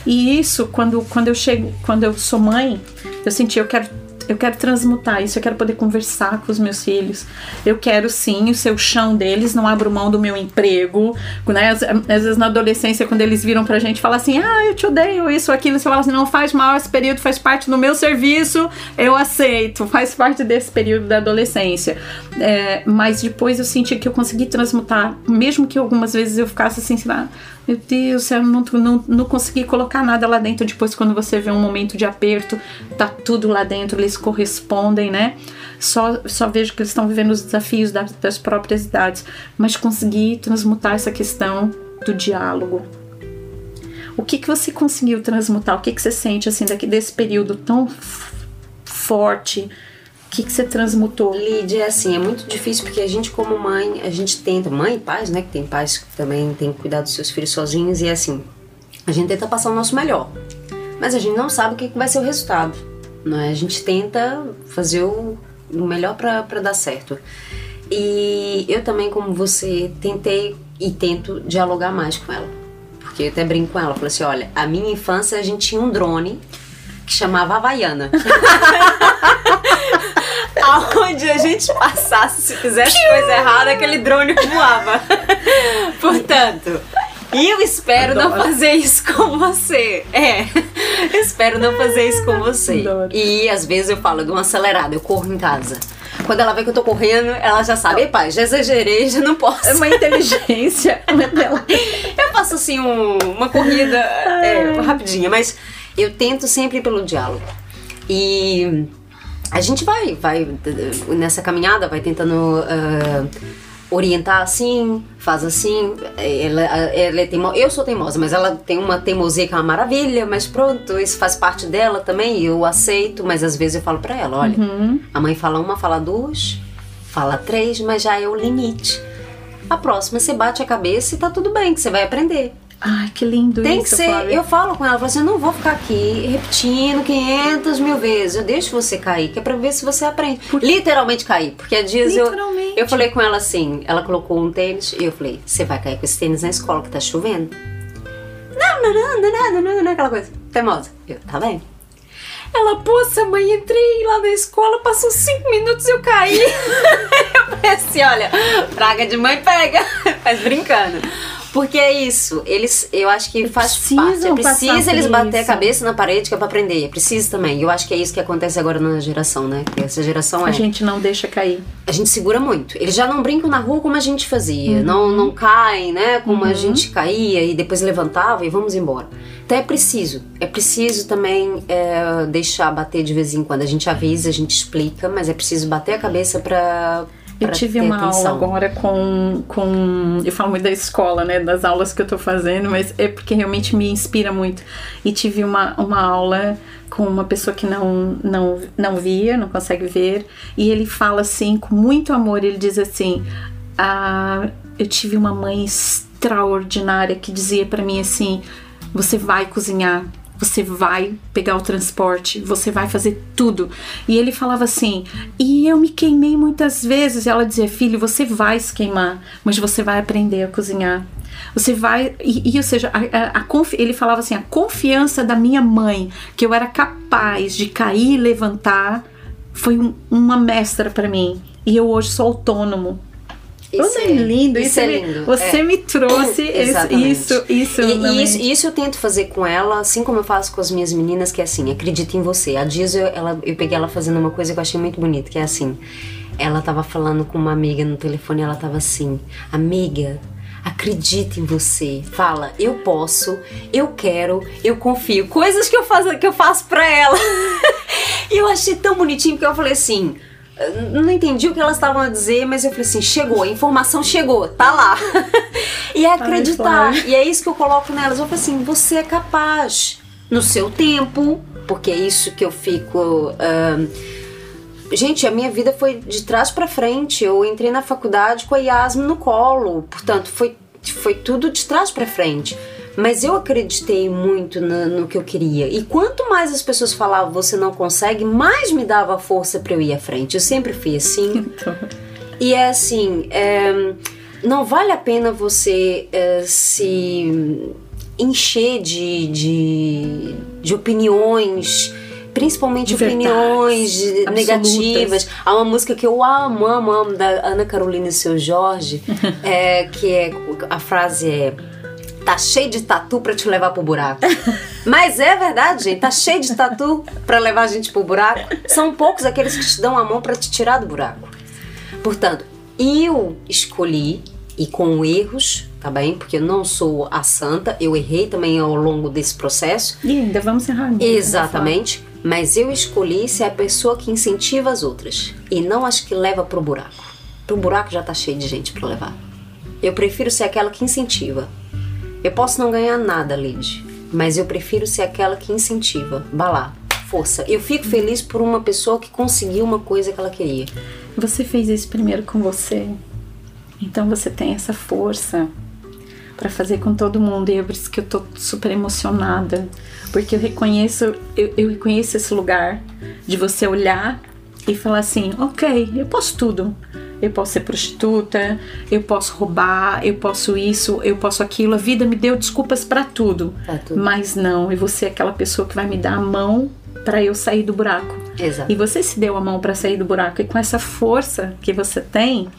E isso, quando, quando eu chego, quando eu sou mãe, eu senti, eu quero eu quero transmutar isso, eu quero poder conversar com os meus filhos. Eu quero sim o seu chão deles, não abro mão do meu emprego. Né? Às, às vezes na adolescência, quando eles viram pra gente falar assim, ah, eu te odeio, isso, aquilo, você fala assim, não faz mal, esse período faz parte do meu serviço, eu aceito, faz parte desse período da adolescência. É, mas depois eu senti que eu consegui transmutar, mesmo que algumas vezes eu ficasse assim, sei lá, meu Deus, eu não, não, não consegui colocar nada lá dentro. Depois, quando você vê um momento de aperto, tá tudo lá dentro, eles correspondem, né? Só, só vejo que eles estão vivendo os desafios das, das próprias idades. Mas consegui transmutar essa questão do diálogo. O que, que você conseguiu transmutar? O que, que você sente assim daqui desse período tão forte? Que, que você transmutou? Lídia, é assim, é muito difícil porque a gente como mãe, a gente tenta, mãe e pais, né, que tem pais que também tem que cuidar dos seus filhos sozinhos e é assim, a gente tenta passar o nosso melhor, mas a gente não sabe o que que vai ser o resultado, não é? A gente tenta fazer o, o melhor pra dar certo. E eu também, como você, tentei e tento dialogar mais com ela. Porque eu até brinco com ela, falei assim, olha, a minha infância a gente tinha um drone que chamava Havaiana. Aonde a gente passasse, se fizesse coisa errada, aquele drone voava. Portanto, eu espero Adoro. não fazer isso com você. É, espero não fazer isso com você. Adoro. E às vezes eu falo de uma acelerada, eu corro em casa. Quando ela vê que eu tô correndo, ela já sabe, pai, já exagerei, já não posso. É uma inteligência. eu faço assim um, uma corrida é, rapidinha, mas eu tento sempre pelo diálogo. E a gente vai, vai nessa caminhada, vai tentando uh, orientar assim, faz assim. Ela, ela é teimosa. Eu sou teimosa, mas ela tem uma teimosia que é uma maravilha, mas pronto, isso faz parte dela também, eu aceito, mas às vezes eu falo para ela, olha, uhum. a mãe fala uma, fala duas, fala três, mas já é o limite. A próxima você bate a cabeça e tá tudo bem, que você vai aprender. Ai, que lindo Tem isso, que ser. Flávia. Eu falo com ela, falo assim, eu não vou ficar aqui repetindo 500 mil vezes. Eu deixo você cair, que é pra ver se você aprende. Por... Literalmente cair. Porque há dias eu, eu falei com ela assim, ela colocou um tênis e eu falei, você vai cair com esse tênis na escola que tá chovendo? Não, não, não, não, não, não, não, aquela coisa. Teimosa. Eu, tá bem. Ela, poxa, mãe, entrei lá na escola, passou cinco minutos e eu caí. eu pensei, olha, praga de mãe pega. Mas brincando. Porque é isso, eles, eu acho que faz parte. É preciso eles bater a cabeça na parede que é pra aprender. É preciso também. Eu acho que é isso que acontece agora na geração, né? Porque essa geração a é. A gente não deixa cair. A gente segura muito. Eles já não brincam na rua como a gente fazia. Uhum. Não, não caem, né? Como uhum. a gente caía e depois levantava e vamos embora. Então é preciso. É preciso também é, deixar bater de vez em quando. A gente avisa, a gente explica, mas é preciso bater a cabeça pra eu tive uma atenção. aula agora com, com. Eu falo muito da escola, né? Das aulas que eu tô fazendo, mas é porque realmente me inspira muito. E tive uma, uma aula com uma pessoa que não, não, não via, não consegue ver, e ele fala assim, com muito amor, ele diz assim: ah, Eu tive uma mãe extraordinária que dizia para mim assim: Você vai cozinhar você vai pegar o transporte, você vai fazer tudo. E ele falava assim: e eu me queimei muitas vezes. E ela dizia: filho, você vai se queimar, mas você vai aprender a cozinhar. Você vai. E, e ou seja, a, a, a ele falava assim: a confiança da minha mãe, que eu era capaz de cair e levantar, foi um, uma mestra para mim. E eu hoje sou autônomo isso é lindo, isso, isso é lindo. Você é. me trouxe isso, isso, e, e isso. Isso eu tento fazer com ela, assim como eu faço com as minhas meninas, que é assim, acredita em você. A Dias eu, ela, eu peguei ela fazendo uma coisa que eu achei muito bonita, que é assim. Ela tava falando com uma amiga no telefone, ela tava assim, amiga, acredita em você. Fala, eu posso, eu quero, eu confio. Coisas que eu faço, que eu faço pra ela. e eu achei tão bonitinho porque eu falei assim não entendi o que elas estavam a dizer, mas eu falei assim: chegou, a informação chegou, tá lá. e é acreditar. Ai, e é isso que eu coloco nelas. Eu falei assim: você é capaz, no seu tempo, porque é isso que eu fico. Uh, Gente, a minha vida foi de trás para frente. Eu entrei na faculdade com a Yasmin no colo, portanto, foi, foi tudo de trás para frente. Mas eu acreditei muito no, no, que eu queria. E quanto mais as pessoas falavam você não consegue, mais me dava força para eu ir à frente. Eu sempre fui assim. Então. E é assim, é, não vale a pena você é, se encher de, de, de opiniões principalmente de opiniões negativas. Há uma música que eu amo, amo, amo, da Ana Carolina e seu Jorge, é, que é a frase é tá cheio de tatu para te levar pro buraco. Mas é verdade, gente, tá cheio de tatu para levar a gente pro buraco. São poucos aqueles que te dão a mão para te tirar do buraco. Portanto, eu escolhi e com erros, tá bem? Porque eu não sou a santa, eu errei também ao longo desse processo. E ainda vamos errar. Né? Exatamente. Mas eu escolhi ser a pessoa que incentiva as outras e não as que leva pro buraco. Pro buraco já tá cheio de gente para levar. Eu prefiro ser aquela que incentiva, eu posso não ganhar nada, Lid, mas eu prefiro ser aquela que incentiva. Vá lá, força. Eu fico feliz por uma pessoa que conseguiu uma coisa que ela queria. Você fez isso primeiro com você, então você tem essa força para fazer com todo mundo e é por isso que eu tô super emocionada, porque eu reconheço, eu, eu reconheço esse lugar de você olhar e falar assim, ok, eu posso tudo eu posso ser prostituta, eu posso roubar, eu posso isso, eu posso aquilo. A vida me deu desculpas para tudo. tudo. Mas não, e você é aquela pessoa que vai me dar a mão para eu sair do buraco. Exato. E você se deu a mão para sair do buraco e com essa força que você tem,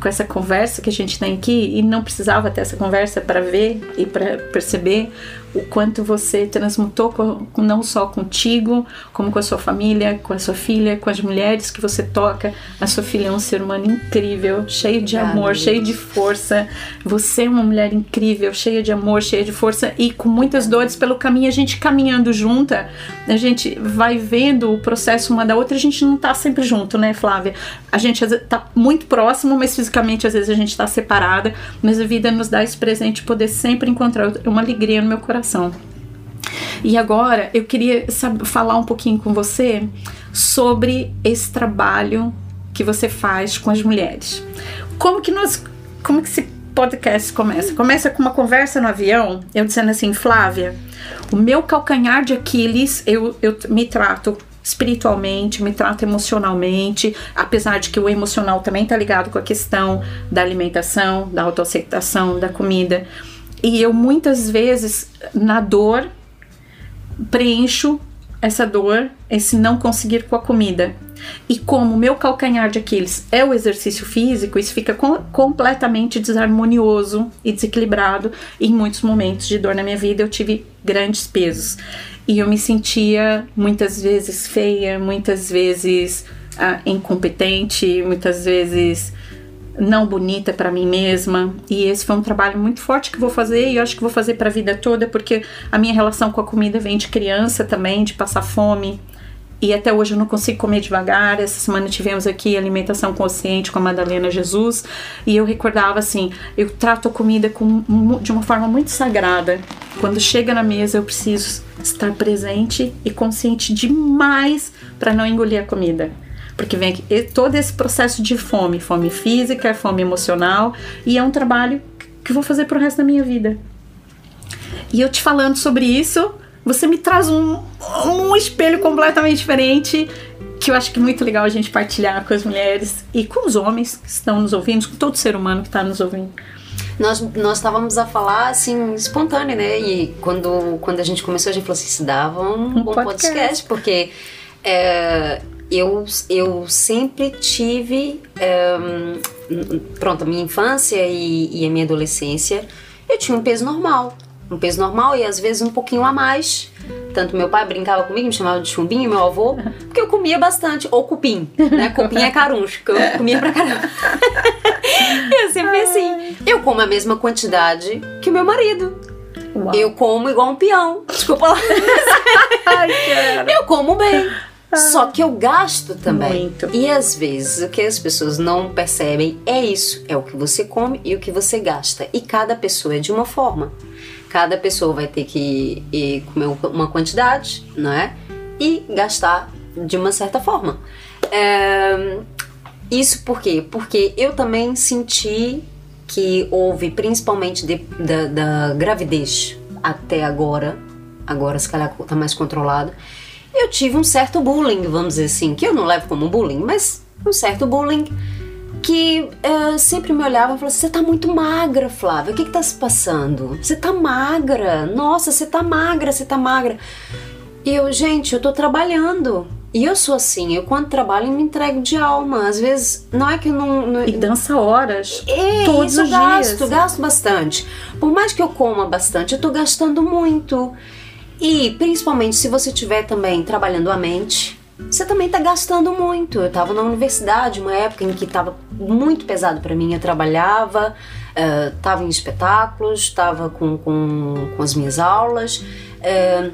com essa conversa que a gente tem aqui e não precisava ter essa conversa para ver e para perceber o quanto você transmutou com, não só contigo, como com a sua família, com a sua filha, com as mulheres que você toca. A sua filha é um ser humano incrível, cheio de amor, cheio de força. Você é uma mulher incrível, cheia de amor, cheia de força e com muitas dores pelo caminho. A gente caminhando junta, a gente vai vendo o processo uma da outra. A gente não tá sempre junto, né, Flávia? A gente tá muito próximo, mas fisicamente às vezes a gente tá separada. Mas a vida nos dá esse presente de poder sempre encontrar uma alegria no meu coração coração. E agora eu queria falar um pouquinho com você sobre esse trabalho que você faz com as mulheres. Como que nós, como que esse podcast começa? Começa com uma conversa no avião, eu dizendo assim, Flávia, o meu calcanhar de Aquiles, eu, eu me trato espiritualmente, me trato emocionalmente, apesar de que o emocional também está ligado com a questão da alimentação, da autoaceitação, da comida. E eu muitas vezes, na dor, preencho essa dor, esse não conseguir com a comida. E como meu calcanhar de Aquiles é o exercício físico, isso fica com, completamente desarmonioso e desequilibrado. Em muitos momentos de dor na minha vida eu tive grandes pesos. E eu me sentia muitas vezes feia, muitas vezes ah, incompetente, muitas vezes não bonita para mim mesma. E esse foi um trabalho muito forte que vou fazer e eu acho que vou fazer para a vida toda, porque a minha relação com a comida vem de criança também, de passar fome. E até hoje eu não consigo comer devagar. Essa semana tivemos aqui alimentação consciente com a Madalena Jesus. E eu recordava assim: eu trato a comida com, de uma forma muito sagrada. Quando chega na mesa, eu preciso estar presente e consciente demais para não engolir a comida porque vem aqui, todo esse processo de fome, fome física, fome emocional, e é um trabalho que eu vou fazer pro resto da minha vida. E eu te falando sobre isso, você me traz um, um espelho completamente diferente que eu acho que é muito legal a gente partilhar com as mulheres e com os homens que estão nos ouvindo, com todo ser humano que está nos ouvindo. Nós, nós estávamos a falar assim, espontâneo, né? E quando, quando a gente começou, a gente falou assim: se dava um, um bom podcast, podcast porque é, eu, eu sempre tive. Um, pronto, a minha infância e, e, a minha adolescência, eu tinha um peso normal. Um peso normal e às vezes um pouquinho a mais. Tanto meu pai brincava comigo, me chamava de chumbinho, meu avô, porque eu comia bastante. Ou cupim, né? Cupim é caruncho, que eu comia pra caramba. eu sempre assim. Eu como a mesma quantidade que o meu marido. Uau. Eu como igual um peão. Desculpa lá. Ai, eu como bem. Só que eu gasto também. Muito. E às vezes o que as pessoas não percebem é isso: é o que você come e o que você gasta. E cada pessoa é de uma forma. Cada pessoa vai ter que comer uma quantidade, não é? E gastar de uma certa forma. É, isso por quê? Porque eu também senti que houve, principalmente de, da, da gravidez até agora, agora se calhar tá mais controlado eu tive um certo bullying, vamos dizer assim, que eu não levo como bullying, mas um certo bullying que uh, sempre me olhava e falava: Você tá muito magra, Flávia, o que que tá se passando? Você tá magra, nossa, você tá magra, você tá magra. E eu, gente, eu tô trabalhando. E eu sou assim, eu quando trabalho me entrego de alma. Às vezes, não é que eu não. não e dança horas. É, todos os gasto, dias. gasto bastante. Por mais que eu coma bastante, eu tô gastando muito. E principalmente se você estiver também trabalhando a mente, você também está gastando muito. Eu estava na universidade, uma época em que estava muito pesado para mim. Eu trabalhava, estava uh, em espetáculos, estava com, com, com, as minhas aulas. Uh,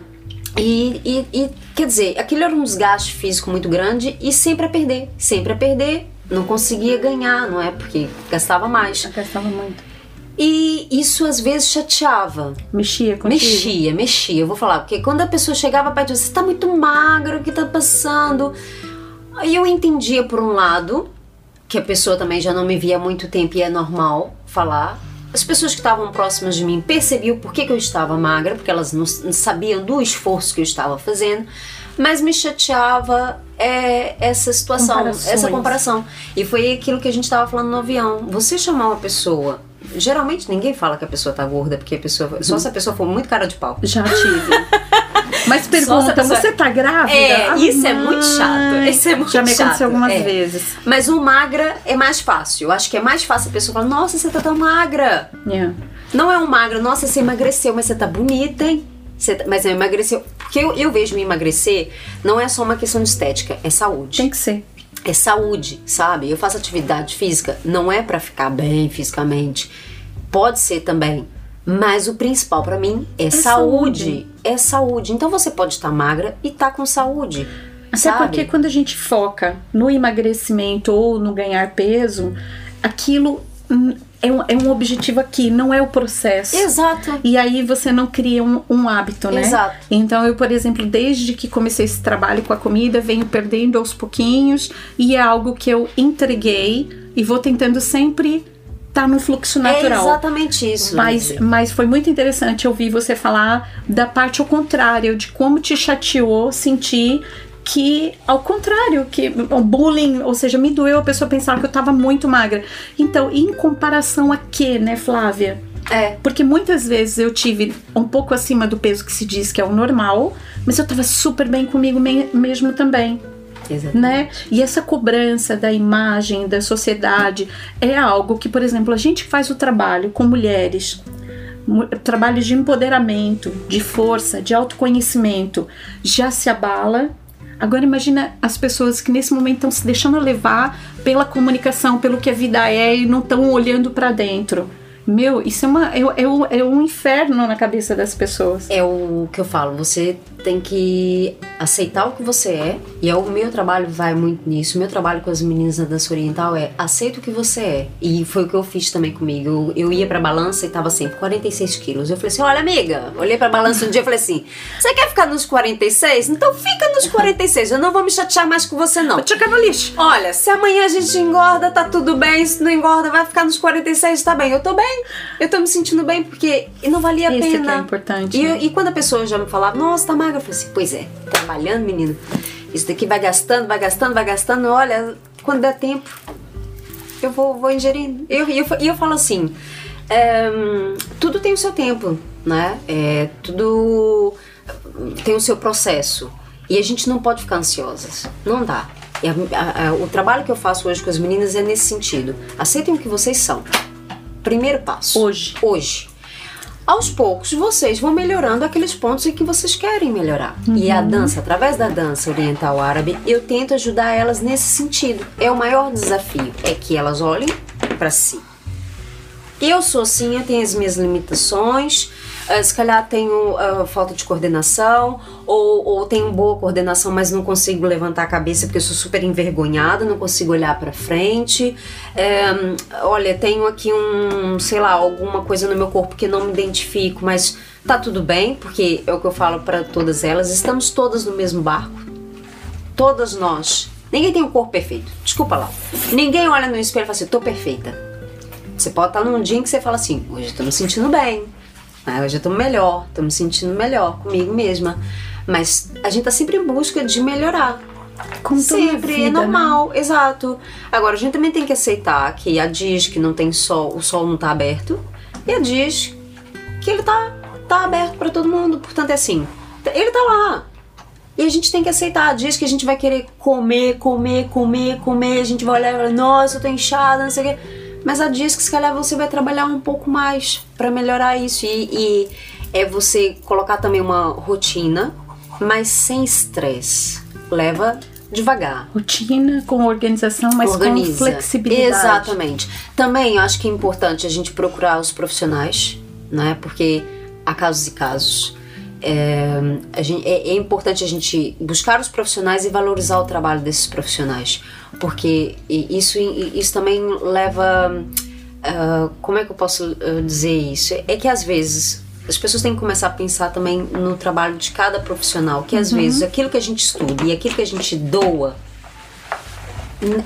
e, e, e, quer dizer, aquilo era um desgaste físico muito grande e sempre a perder, sempre a perder. Não conseguia ganhar, não é? Porque gastava mais. Eu gastava muito. E isso às vezes chateava. Mexia contigo? Mexia, mexia. Eu vou falar, porque quando a pessoa chegava perto de você, tá muito magro, o que tá passando? Aí eu entendia por um lado, que a pessoa também já não me via há muito tempo e é normal falar. As pessoas que estavam próximas de mim percebiam por que, que eu estava magra, porque elas não sabiam do esforço que eu estava fazendo, mas me chateava é, essa situação, essa comparação. E foi aquilo que a gente estava falando no avião. Você chamar uma pessoa Geralmente ninguém fala que a pessoa tá gorda, porque a pessoa. Só se a pessoa for muito cara de pau. Já tive. Mas pergunta, pessoa- você tá grávida? É, Ah, isso é muito chato. mãe. Isso é muito Já me chato. aconteceu algumas É. vezes. Mas o magra é mais fácil. Eu acho que é mais fácil a pessoa falar, nossa, você tá tão magra. Yeah. Não é um magra, nossa, você emagreceu, mas você tá bonita, hein? Você tá- Mas emagreceu. Porque eu, eu vejo emagrecer não é só uma questão de estética, é saúde. Tem que ser. É saúde, sabe? Eu faço atividade física, não é pra ficar bem fisicamente. Pode ser também. Mas o principal pra mim é, saúde. saúde. É saúde. Então você pode estar magra e tá com saúde. Até sabe? porque quando a gente foca no emagrecimento ou no ganhar peso, aquilo hum, é um, é um objetivo aqui, não é o processo. Exato. E aí você não cria um, um hábito, né? Exato. Então eu, por exemplo, desde que comecei esse trabalho com a comida, venho perdendo aos pouquinhos e é algo que eu entreguei e vou tentando sempre estar no fluxo É natural. exatamente isso. Mas, mas foi muito interessante ouvir você falar da parte ao contrário, de como te chateou sentir que, ao contrário, que o bullying, ou seja, me doeu a pessoa pensar que eu tava muito magra. Então, em comparação a quê, né, Flávia? É. Porque muitas vezes eu tive um pouco acima do peso que se diz que é o normal, mas eu tava super bem comigo me- mesmo também Exato. né? E essa cobrança da imagem da sociedade é algo que, por exemplo, a gente faz o trabalho com mulheres, mu- trabalho de empoderamento, de força, de autoconhecimento, já se abala. Agora imagina as pessoas que nesse momento estão se deixando levar pela comunicação, pelo que a vida é e não estão olhando para dentro. Meu, isso é, uma, é, é, um- é um inferno na cabeça das pessoas. É o que eu falo, você tem que aceitar o que você é, e é o meu trabalho vai muito nisso. O meu trabalho com as meninas da dança oriental é aceita o que você é. E foi o que eu fiz também comigo. Eu, eu ia pra balança e tava sempre 46 quilos. Eu falei assim: olha, amiga, olhei pra balança um dia e falei assim: você quer ficar nos 46? Então fica nos 46. Eu não vou me chatear mais com você, não. Vou te no lixo. Olha, se amanhã a gente engorda, tá tudo bem. Se não engorda, vai ficar nos 46, tá bem. Eu tô bem. Eu tô me sentindo bem porque não valia a que pena. é importante. E, né? e quando a pessoa já me falava, nossa, tá magra, eu falei assim, pois é, trabalhando, menina. Isso daqui vai gastando, vai gastando, vai gastando. Olha, quando der tempo, eu vou, vou ingerindo. E eu, eu, eu falo assim, ehm, tudo tem o seu tempo, né? É, tudo tem o seu processo. E a gente não pode ficar ansiosas. Não dá. A- a- a- o trabalho que eu faço hoje com as meninas é nesse sentido. Aceitem o que vocês são. Primeiro passo. Hoje. Hoje. Aos poucos, vocês vão melhorando aqueles pontos em que vocês querem melhorar. E a dança, através da dança oriental árabe, eu tento ajudar elas nesse sentido. É o maior desafio, é que elas olhem para si. Eu sou assim, eu tenho as minhas limitações, ah, se calhar tenho ah, falta de coordenação, ou, ou tenho boa coordenação, mas não consigo levantar a cabeça porque eu sou super envergonhada, não consigo olhar pra frente. É, olha, tenho aqui um, sei lá, alguma coisa no meu corpo que não me identifico, mas tá tudo bem, porque é o que eu falo pra todas elas, estamos todas no mesmo barco. Todas nós. Ninguém tem um corpo perfeito. Desculpa lá. Ninguém olha no espelho e fala assim, tô perfeita. Você pode estar num dia em que você fala assim, hoje eu tô me sentindo bem, né? hoje eu tô melhor, tô me sentindo melhor comigo mesma. Mas a gente tá sempre em busca de melhorar. Toda sempre, vida, é né? normal, exato. Agora, a gente também tem que aceitar que há dias que não tem sol, o sol não tá aberto, e há dias que ele tá, tá aberto pra todo mundo. Portanto, é assim, ele tá lá. E a gente tem que aceitar. Há dias que a gente vai querer comer, comer, comer, comer. A gente vai olhar e falar, nossa, eu tô inchada, não sei o quê. Mas há dias que se calhar você vai trabalhar um pouco mais pra melhorar isso. E, e é você colocar também uma rotina, mas sem estresse. Leva devagar. Rotina com organização, mas com Organiza. flexibilidade. Exatamente. Também acho que é importante a gente procurar os profissionais, né? Porque há casos e casos. É, gente- é- é importante a gente buscar os profissionais e valorizar o trabalho desses profissionais, porque isso, isso também leva. ah, como é que eu posso ah, dizer isso? É que às vezes as pessoas têm que começar a pensar também no trabalho de cada profissional, que às vezes aquilo que a gente estuda e aquilo que a gente doa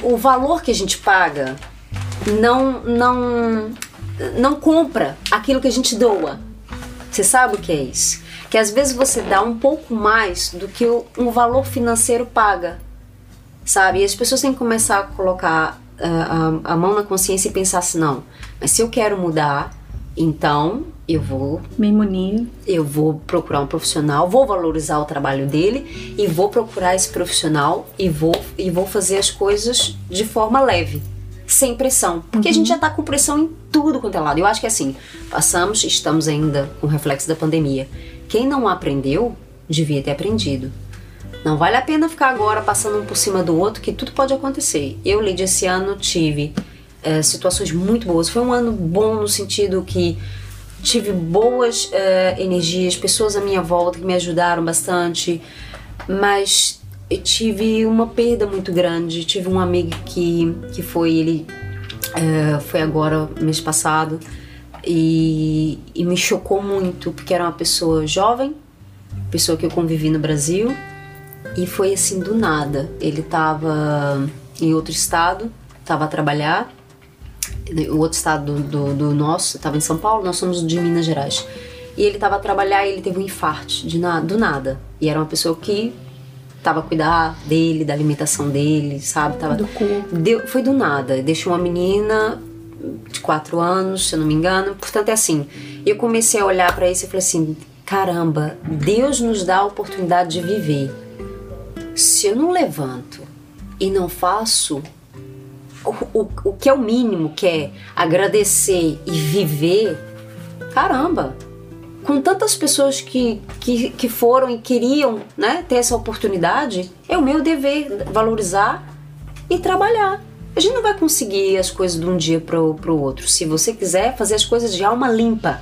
o valor que a gente paga não não não compra aquilo que a gente doa. Você sabe o que é isso? Que às vezes você dá um pouco mais do que o, um valor financeiro paga. Sabe? E as pessoas têm que começar a colocar ah, a, a mão na consciência e pensar assim, não, mas se eu quero mudar, Então, eu vou Me munir. eu vou procurar um profissional, vou valorizar o trabalho dele e vou procurar esse profissional e vou e vou fazer as coisas de forma leve, sem pressão, porque a gente já tá com pressão em tudo quanto é lado. Eu acho que assim, passamos, estamos ainda com o reflexo da pandemia. Quem não aprendeu, devia ter aprendido. Não vale a pena ficar agora passando um por cima do outro, que tudo pode acontecer. Eu, Lídia, esse ano tive eh, situações muito boas. Foi um ano bom no sentido que tive boas eh, energias, pessoas à minha volta que me ajudaram bastante, mas tive uma perda muito grande. Tive um amigo que, que foi, ele eh, foi agora, mês passado, e, e me chocou muito, porque era uma pessoa jovem, pessoa que eu convivi no Brasil, e foi assim do nada. Ele tava em outro estado, tava a trabalhar, o outro estado do, do, do nosso, estava em São Paulo, nós somos de Minas Gerais. E ele estava a trabalhar e ele teve um infarto de na, do nada. E era uma pessoa que tava a cuidar dele, da alimentação dele, sabe? Tava, Do corpo. Deu, foi do nada. Deixou uma menina de quatro anos, se eu não me engano. Portanto, é assim. Eu comecei a olhar para isso e falei assim: caramba, Deus nos dá a oportunidade de viver. Se eu não levanto e não faço o, o, o que é o mínimo, que é agradecer e viver, caramba, com tantas pessoas que, que, que foram e queriam né, ter essa oportunidade, é o meu dever valorizar e trabalhar. A gente não vai conseguir as coisas de um dia para o outro. Se você quiser fazer as coisas de alma limpa,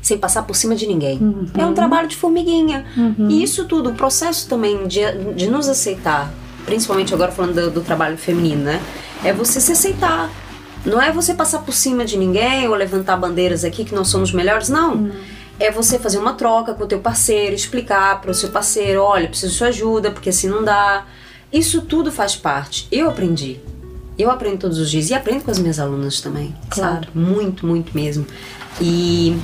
sem passar por cima de ninguém. É um trabalho de formiguinha. E isso tudo, o processo também de, de nos aceitar, principalmente agora falando do, do trabalho feminino, né? É você se aceitar. Não é você passar por cima de ninguém ou levantar bandeiras aqui que nós somos melhores, não. É você fazer uma troca com o teu parceiro, explicar para o seu parceiro, olha, preciso de sua ajuda, porque assim não dá. Isso tudo faz parte. Eu aprendi. Eu aprendo todos os dias e aprendo com as minhas alunas também, Claro. sabe? Muito, muito mesmo. E,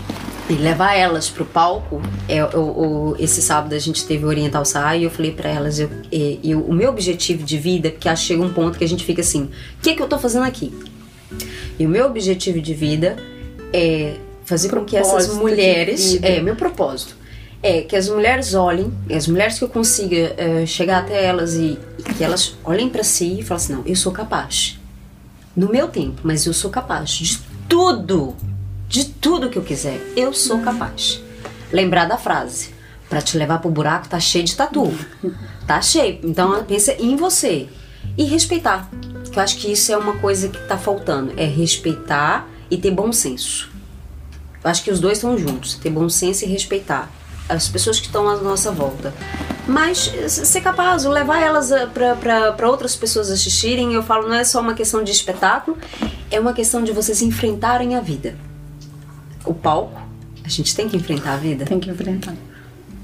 e levar elas pro palco, é, o, o- esse sábado a gente teve o Oriental Sai e eu falei pra elas, eu, e- e o meu objetivo de vida, porque acho que chega um ponto que a gente fica assim, o que é que eu tô fazendo aqui? E o meu objetivo de vida é fazer com que essas Propósito mulheres, é meu propósito, é que as mulheres olhem, as mulheres que eu consiga é, chegar até elas e, e que elas olhem pra si e falem assim, não, eu sou capaz. No meu tempo, mas eu sou capaz de tudo, de tudo que eu quiser. Eu sou capaz. Lembrar da frase, Pra te levar pro buraco tá cheio de tatu. Tá cheio. Então pensa em você e respeitar. Que eu acho que isso é uma coisa que tá faltando, é respeitar e ter bom senso. Eu acho que os dois estão juntos, ter bom senso e respeitar as pessoas que estão à nossa volta. Mas eh, ser capaz, levar elas para outras pessoas assistirem, eu falo, não é só uma questão de espetáculo, é uma questão de vocês enfrentarem a vida. O palco, a gente tem que enfrentar a vida. Tem que enfrentar.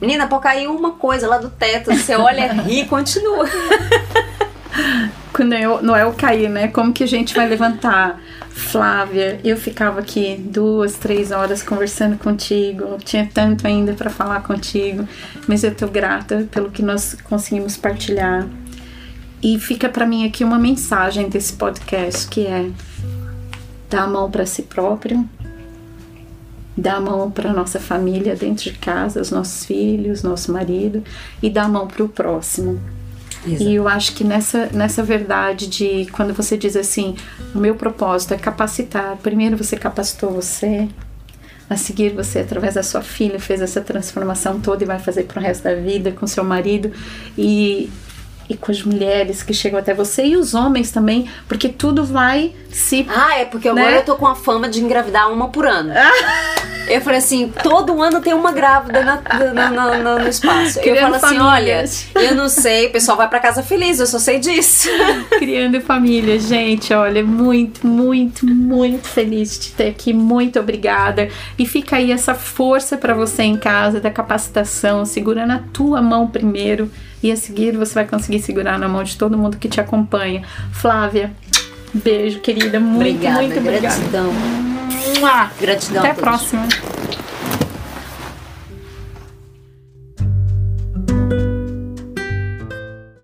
Menina, pode cair uma coisa lá do teto, você olha, ri e continua. Noel cair, né? Como que a gente vai levantar? Flávia, eu ficava aqui duas, três horas conversando contigo. Tinha tanto ainda para falar contigo, mas eu tô grata pelo que nós conseguimos partilhar. E fica para mim aqui uma mensagem desse podcast que é dar a mão para si próprio, dar a mão para nossa família dentro de casa, os nossos filhos, nosso marido e dar a mão para o próximo. E eu acho que nessa, nessa verdade de quando você diz assim, o meu propósito é capacitar. Primeiro você capacitou você, a seguir você através da sua filha fez essa transformação toda e vai fazer pro resto da vida com seu marido e e com as mulheres que chegam até você e os homens também, porque tudo vai se Ah, é porque agora Né? eu tô com a fama de engravidar uma por ano. Eu falei assim, todo ano tem uma grávida na- na- na- no espaço. Eu Criando falo assim, famílias. olha, eu não sei, o pessoal vai pra casa feliz, eu só sei disso. Criando família, gente, olha, muito, muito, muito feliz de ter aqui, muito obrigada. E fica aí essa força para você em casa da capacitação, segura na tua mão primeiro e a seguir você vai conseguir segurar na mão de todo mundo que te acompanha. Flávia, beijo, querida, muito, obrigada, muito obrigada. gratidão. Mua! Gratidão Até a a próxima.